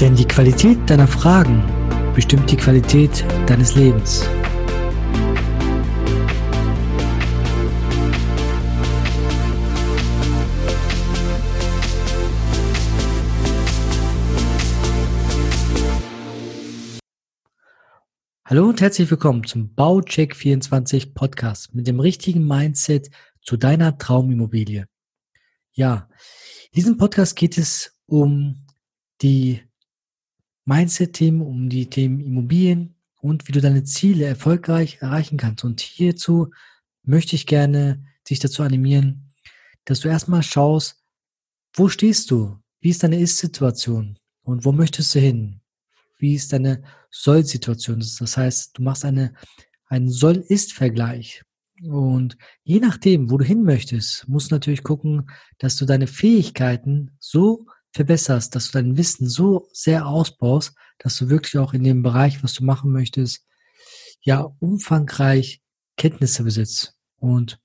Denn die Qualität deiner Fragen bestimmt die Qualität deines Lebens. Hallo und herzlich willkommen zum Baucheck 24 Podcast mit dem richtigen Mindset zu deiner Traumimmobilie. Ja, in diesem Podcast geht es um die Mindset-Themen, um die Themen Immobilien und wie du deine Ziele erfolgreich erreichen kannst. Und hierzu möchte ich gerne dich dazu animieren, dass du erstmal schaust, wo stehst du? Wie ist deine Ist-Situation? Und wo möchtest du hin? Wie ist deine Soll-Situation? Das heißt, du machst eine, einen Soll-Ist-Vergleich. Und je nachdem, wo du hin möchtest, musst du natürlich gucken, dass du deine Fähigkeiten so verbesserst, dass du dein Wissen so sehr ausbaust, dass du wirklich auch in dem Bereich, was du machen möchtest, ja, umfangreich Kenntnisse besitzt. Und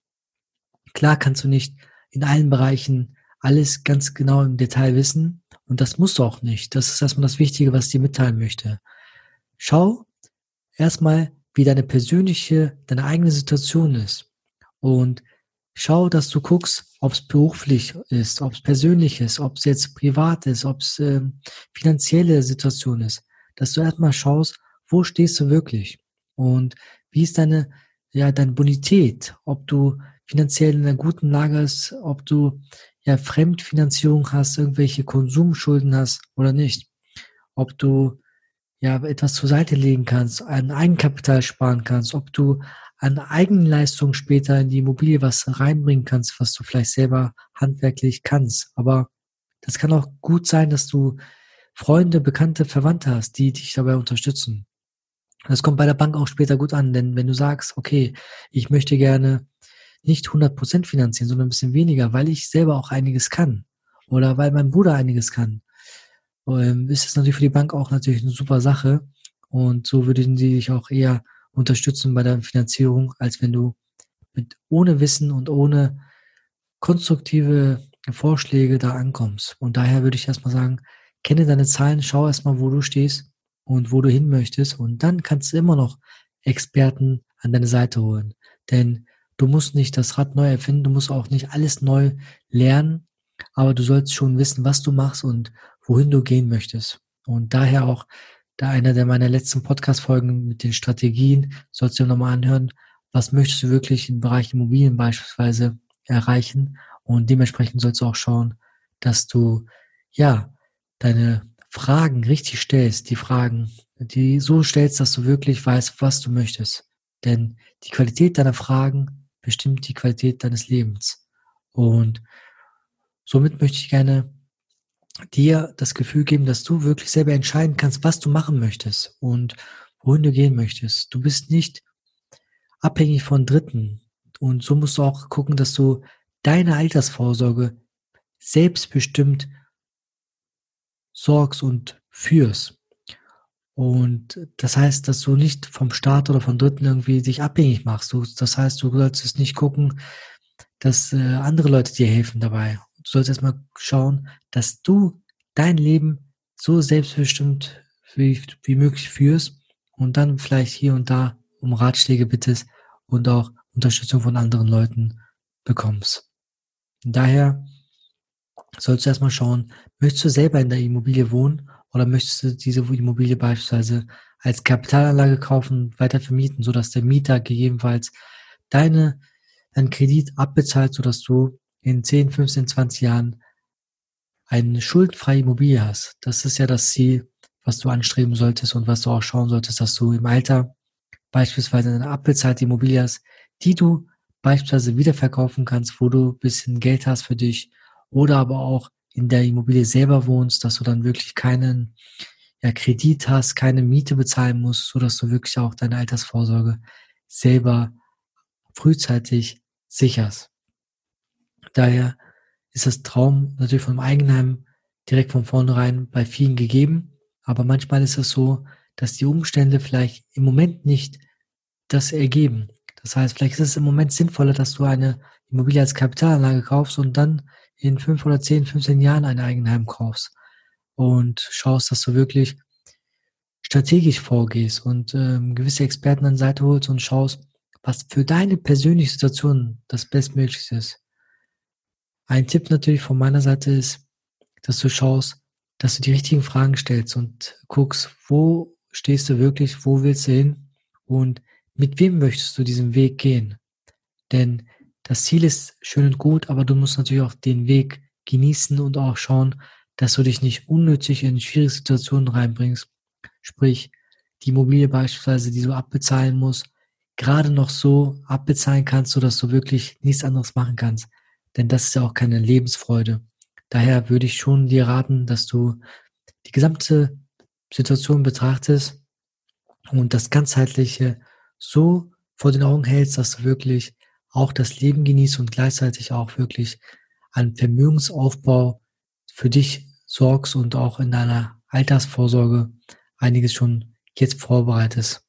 klar kannst du nicht in allen Bereichen alles ganz genau im Detail wissen. Und das musst du auch nicht. Das ist erstmal das Wichtige, was ich dir mitteilen möchte. Schau erstmal, wie deine persönliche, deine eigene Situation ist. Und schau, dass du guckst, ob es beruflich ist, ob es persönlich ist, ob es jetzt privat ist, ob es äh, finanzielle Situation ist, dass du erstmal schaust, wo stehst du wirklich? Und wie ist deine, ja, deine Bonität, ob du finanziell in einer guten Lage bist, ob du ja Fremdfinanzierung hast, irgendwelche Konsumschulden hast oder nicht, ob du ja etwas zur Seite legen kannst, ein Eigenkapital sparen kannst, ob du an Eigenleistung später in die Immobilie was reinbringen kannst, was du vielleicht selber handwerklich kannst. Aber das kann auch gut sein, dass du Freunde, Bekannte, Verwandte hast, die dich dabei unterstützen. Das kommt bei der Bank auch später gut an, denn wenn du sagst, okay, ich möchte gerne nicht 100% finanzieren, sondern ein bisschen weniger, weil ich selber auch einiges kann oder weil mein Bruder einiges kann, ähm, ist es natürlich für die Bank auch natürlich eine super Sache und so würden sie dich auch eher unterstützen bei der Finanzierung, als wenn du mit ohne Wissen und ohne konstruktive Vorschläge da ankommst. Und daher würde ich erstmal sagen, kenne deine Zahlen, schau erstmal, wo du stehst und wo du hin möchtest. Und dann kannst du immer noch Experten an deine Seite holen. Denn du musst nicht das Rad neu erfinden, du musst auch nicht alles neu lernen, aber du sollst schon wissen, was du machst und wohin du gehen möchtest. Und daher auch da einer der meiner letzten Podcast-Folgen mit den Strategien, sollst du dir nochmal anhören, was möchtest du wirklich im Bereich Immobilien beispielsweise erreichen und dementsprechend sollst du auch schauen, dass du, ja, deine Fragen richtig stellst, die Fragen, die so stellst, dass du wirklich weißt, was du möchtest. Denn die Qualität deiner Fragen bestimmt die Qualität deines Lebens. Und somit möchte ich gerne dir das Gefühl geben, dass du wirklich selber entscheiden kannst, was du machen möchtest und wohin du gehen möchtest. Du bist nicht abhängig von Dritten. Und so musst du auch gucken, dass du deine Altersvorsorge selbstbestimmt sorgst und führst. Und das heißt, dass du nicht vom Staat oder von Dritten irgendwie dich abhängig machst. Das heißt, du solltest nicht gucken, dass äh, andere Leute dir helfen dabei. Du sollst erstmal schauen, dass du dein Leben so selbstbestimmt wie, wie möglich führst und dann vielleicht hier und da um Ratschläge bittest und auch Unterstützung von anderen Leuten bekommst. Und daher sollst du erstmal schauen, möchtest du selber in der Immobilie wohnen oder möchtest du diese Immobilie beispielsweise als Kapitalanlage kaufen, weiter vermieten, sodass der Mieter gegebenenfalls deine, deinen Kredit abbezahlt, sodass du in 10, 15, 20 Jahren eine schuldenfreie Immobilie hast. Das ist ja das Ziel, was du anstreben solltest und was du auch schauen solltest, dass du im Alter beispielsweise eine abbezahlte Immobilie hast, die du beispielsweise wiederverkaufen kannst, wo du ein bisschen Geld hast für dich oder aber auch in der Immobilie selber wohnst, dass du dann wirklich keinen ja, Kredit hast, keine Miete bezahlen musst, so dass du wirklich auch deine Altersvorsorge selber frühzeitig sicherst. Daher ist das Traum natürlich vom Eigenheim direkt von vornherein bei vielen gegeben. Aber manchmal ist es so, dass die Umstände vielleicht im Moment nicht das ergeben. Das heißt, vielleicht ist es im Moment sinnvoller, dass du eine Immobilie als Kapitalanlage kaufst und dann in fünf oder zehn, 15 Jahren ein Eigenheim kaufst. und schaust, dass du wirklich strategisch vorgehst und ähm, gewisse Experten an Seite holst und schaust, was für deine persönliche Situation das Bestmöglichste ist. Ein Tipp natürlich von meiner Seite ist, dass du schaust, dass du die richtigen Fragen stellst und guckst, wo stehst du wirklich, wo willst du hin und mit wem möchtest du diesen Weg gehen. Denn das Ziel ist schön und gut, aber du musst natürlich auch den Weg genießen und auch schauen, dass du dich nicht unnötig in schwierige Situationen reinbringst. Sprich, die Immobilie beispielsweise, die du abbezahlen musst, gerade noch so abbezahlen kannst, sodass du wirklich nichts anderes machen kannst. Denn das ist ja auch keine Lebensfreude. Daher würde ich schon dir raten, dass du die gesamte Situation betrachtest und das ganzheitliche so vor den Augen hältst, dass du wirklich auch das Leben genießt und gleichzeitig auch wirklich an Vermögensaufbau für dich sorgst und auch in deiner Altersvorsorge einiges schon jetzt vorbereitest.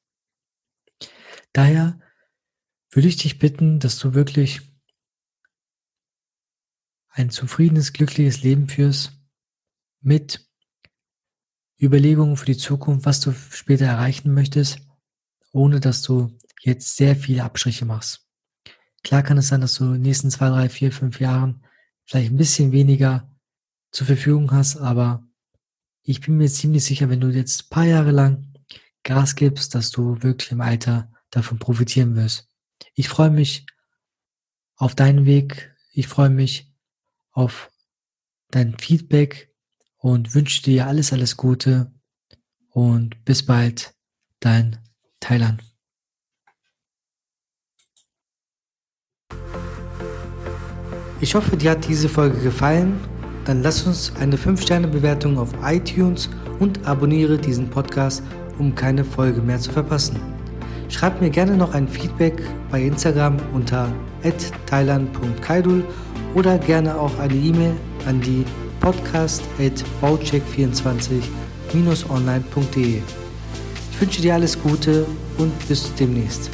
Daher würde ich dich bitten, dass du wirklich ein zufriedenes, glückliches Leben führst mit Überlegungen für die Zukunft, was du später erreichen möchtest, ohne dass du jetzt sehr viele Abstriche machst. Klar kann es sein, dass du in den nächsten zwei, drei, vier, fünf Jahren vielleicht ein bisschen weniger zur Verfügung hast, aber ich bin mir ziemlich sicher, wenn du jetzt ein paar Jahre lang Gas gibst, dass du wirklich im Alter davon profitieren wirst. Ich freue mich auf deinen Weg. Ich freue mich auf dein Feedback und wünsche dir alles, alles Gute und bis bald, dein Thailand. Ich hoffe, dir hat diese Folge gefallen. Dann lass uns eine 5-Sterne-Bewertung auf iTunes und abonniere diesen Podcast, um keine Folge mehr zu verpassen. Schreib mir gerne noch ein Feedback bei Instagram unter thailand.kaidul oder gerne auch eine E-Mail an die podcast.baucheck24-online.de. Ich wünsche dir alles Gute und bis demnächst.